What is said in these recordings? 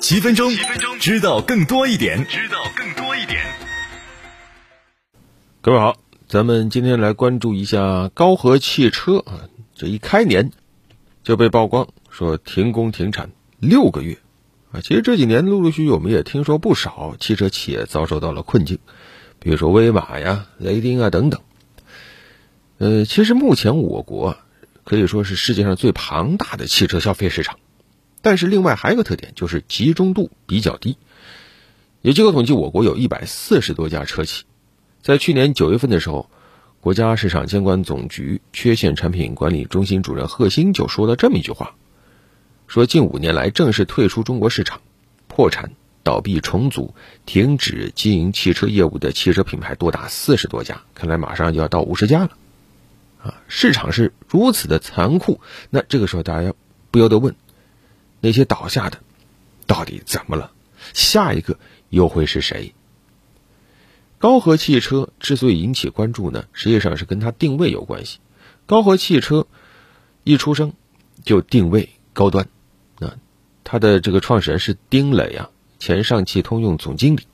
七分钟，七分钟，知道更多一点，知道更多一点。各位好，咱们今天来关注一下高和汽车啊，这一开年就被曝光说停工停产六个月啊。其实这几年陆陆续续我们也听说不少汽车企业遭受到了困境，比如说威马呀、雷丁啊等等。呃，其实目前我国可以说是世界上最庞大的汽车消费市场。但是另外还有一个特点，就是集中度比较低。有机构统计，我国有一百四十多家车企。在去年九月份的时候，国家市场监管总局缺陷产品管理中心主任贺新就说了这么一句话：说近五年来正式退出中国市场、破产、倒闭、重组、停止经营汽车业务的汽车品牌多达四十多家，看来马上就要到五十家了。啊，市场是如此的残酷，那这个时候大家不由得问。那些倒下的，到底怎么了？下一个又会是谁？高和汽车之所以引起关注呢，实际上是跟它定位有关系。高和汽车一出生就定位高端，啊，它的这个创始人是丁磊啊，前上汽通用总经理，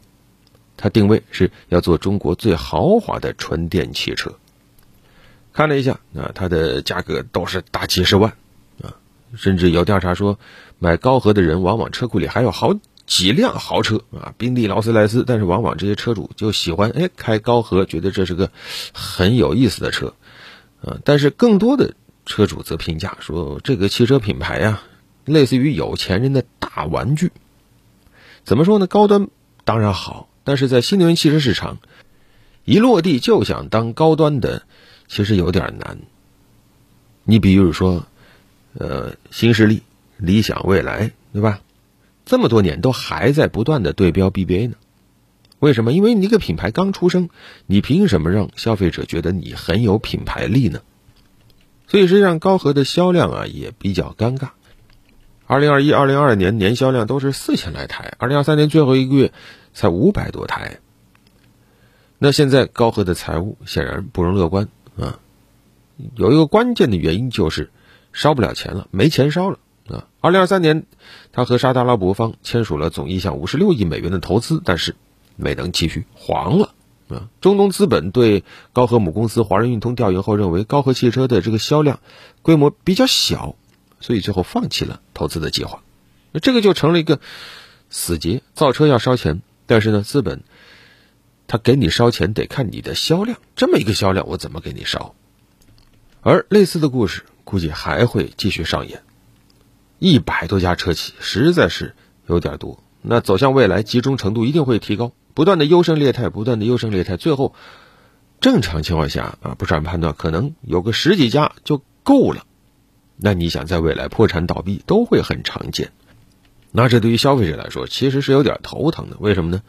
他定位是要做中国最豪华的纯电汽车。看了一下，啊，它的价格都是大几十万。甚至有调查说，买高和的人往往车库里还有好几辆豪车啊，宾利、劳斯莱斯。但是往往这些车主就喜欢哎开高和，觉得这是个很有意思的车，啊。但是更多的车主则评价说，这个汽车品牌呀，类似于有钱人的大玩具。怎么说呢？高端当然好，但是在新能源汽车市场，一落地就想当高端的，其实有点难。你比如说。呃，新势力、理想、未来，对吧？这么多年都还在不断的对标 BBA 呢？为什么？因为你一个品牌刚出生，你凭什么让消费者觉得你很有品牌力呢？所以实际上，高和的销量啊也比较尴尬。二零二一、二零二二年年销量都是四千来台，二零二三年最后一个月才五百多台。那现在高和的财务显然不容乐观啊。有一个关键的原因就是。烧不了钱了，没钱烧了啊！二零二三年，他和沙特阿拉伯方签署了总意向五十六亿美元的投资，但是没能继续，黄了啊！中东资本对高和母公司华人运通调研后认为，高和汽车的这个销量规模比较小，所以最后放弃了投资的计划。那这个就成了一个死结：造车要烧钱，但是呢，资本他给你烧钱得看你的销量，这么一个销量，我怎么给你烧？而类似的故事。估计还会继续上演，一百多家车企实在是有点多。那走向未来，集中程度一定会提高，不断的优胜劣汰，不断的优胜劣汰，最后正常情况下啊，不是判断，可能有个十几家就够了。那你想，在未来破产倒闭都会很常见。那这对于消费者来说，其实是有点头疼的。为什么呢？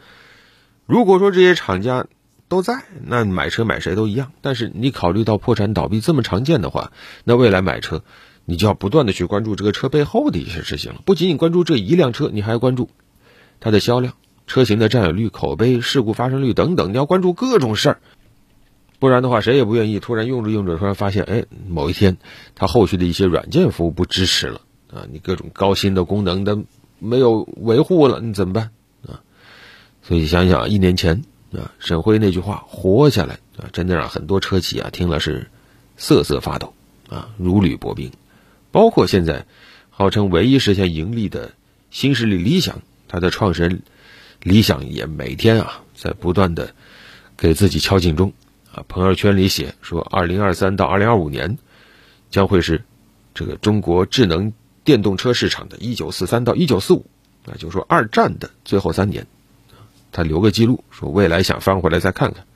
如果说这些厂家，都在，那买车买谁都一样。但是你考虑到破产倒闭这么常见的话，那未来买车，你就要不断的去关注这个车背后的一些事情了。不仅仅关注这一辆车，你还要关注它的销量、车型的占有率、口碑、事故发生率等等，你要关注各种事儿。不然的话，谁也不愿意突然用着用着，突然发现，哎，某一天它后续的一些软件服务不支持了啊，你各种高新的功能的没有维护了，你怎么办啊？所以想想一年前。啊，沈辉那句话“活下来”啊，真的让很多车企啊听了是瑟瑟发抖啊，如履薄冰。包括现在号称唯一实现盈利的新势力理想，它的创始人李想也每天啊在不断的给自己敲警钟啊。朋友圈里写说，二零二三到二零二五年将会是这个中国智能电动车市场的一九四三到一九四五，那就是说二战的最后三年。他留个记录，说未来想翻回来再看看。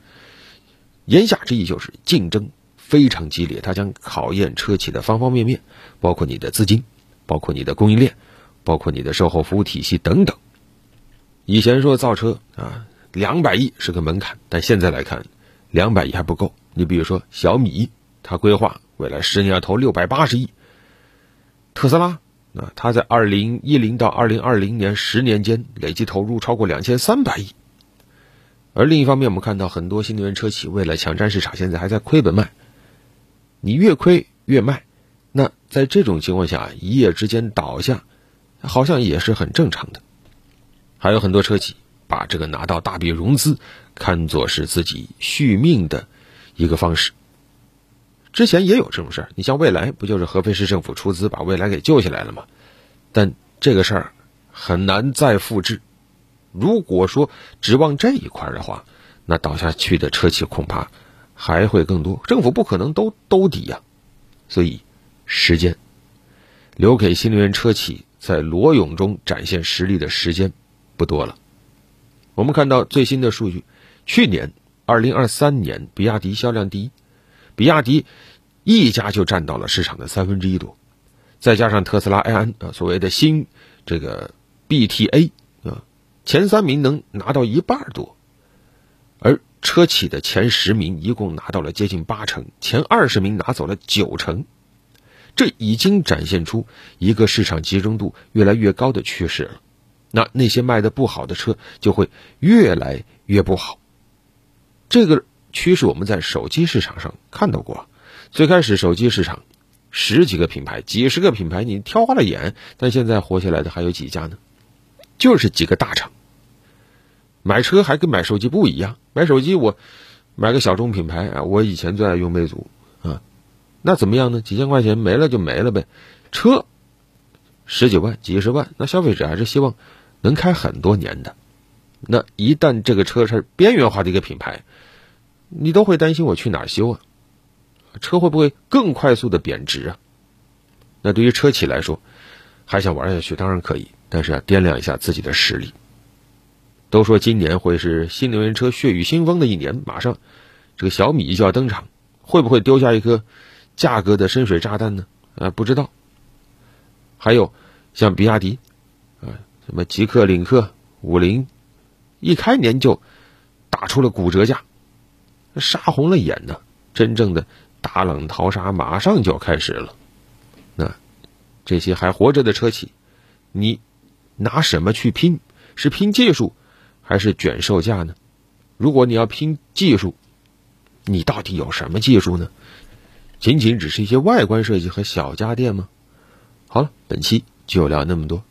言下之意就是竞争非常激烈，它将考验车企的方方面面，包括你的资金，包括你的供应链，包括你的售后服务体系等等。以前说造车啊，两百亿是个门槛，但现在来看，两百亿还不够。你比如说小米，它规划未来十年要投六百八十亿；特斯拉。那他在二零一零到二零二零年十年间累计投入超过两千三百亿，而另一方面，我们看到很多新能源车企为了抢占市场，现在还在亏本卖。你越亏越卖，那在这种情况下，一夜之间倒下，好像也是很正常的。还有很多车企把这个拿到大笔融资看作是自己续命的一个方式。之前也有这种事儿，你像未来，不就是合肥市政府出资把未来给救下来了吗？但这个事儿很难再复制。如果说指望这一块的话，那倒下去的车企恐怕还会更多。政府不可能都兜底呀，所以时间留给新能源车企在裸泳中展现实力的时间不多了。我们看到最新的数据，去年二零二三年，比亚迪销量第一。比亚迪一家就占到了市场的三分之一多，再加上特斯拉埃安啊，所谓的新这个 BTA 啊，前三名能拿到一半多，而车企的前十名一共拿到了接近八成，前二十名拿走了九成，这已经展现出一个市场集中度越来越高的趋势了。那那些卖的不好的车就会越来越不好，这个。趋势我们在手机市场上看到过，最开始手机市场十几个品牌、几十个品牌，你挑花了眼，但现在活下来的还有几家呢？就是几个大厂。买车还跟买手机不一样，买手机我买个小众品牌啊，我以前最爱用魅族啊，那怎么样呢？几千块钱没了就没了呗。车十几万、几十万，那消费者还是希望能开很多年的。那一旦这个车是边缘化的一个品牌。你都会担心我去哪修啊？车会不会更快速的贬值啊？那对于车企来说，还想玩下去当然可以，但是要掂量一下自己的实力。都说今年会是新能源车血雨腥风的一年，马上这个小米就要登场，会不会丢下一颗价格的深水炸弹呢？啊，不知道。还有像比亚迪啊，什么极氪、领克、五菱，一开年就打出了骨折价。杀红了眼呢，真正的大浪淘沙马上就要开始了。那这些还活着的车企，你拿什么去拼？是拼技术，还是卷售价呢？如果你要拼技术，你到底有什么技术呢？仅仅只是一些外观设计和小家电吗？好了，本期就聊那么多。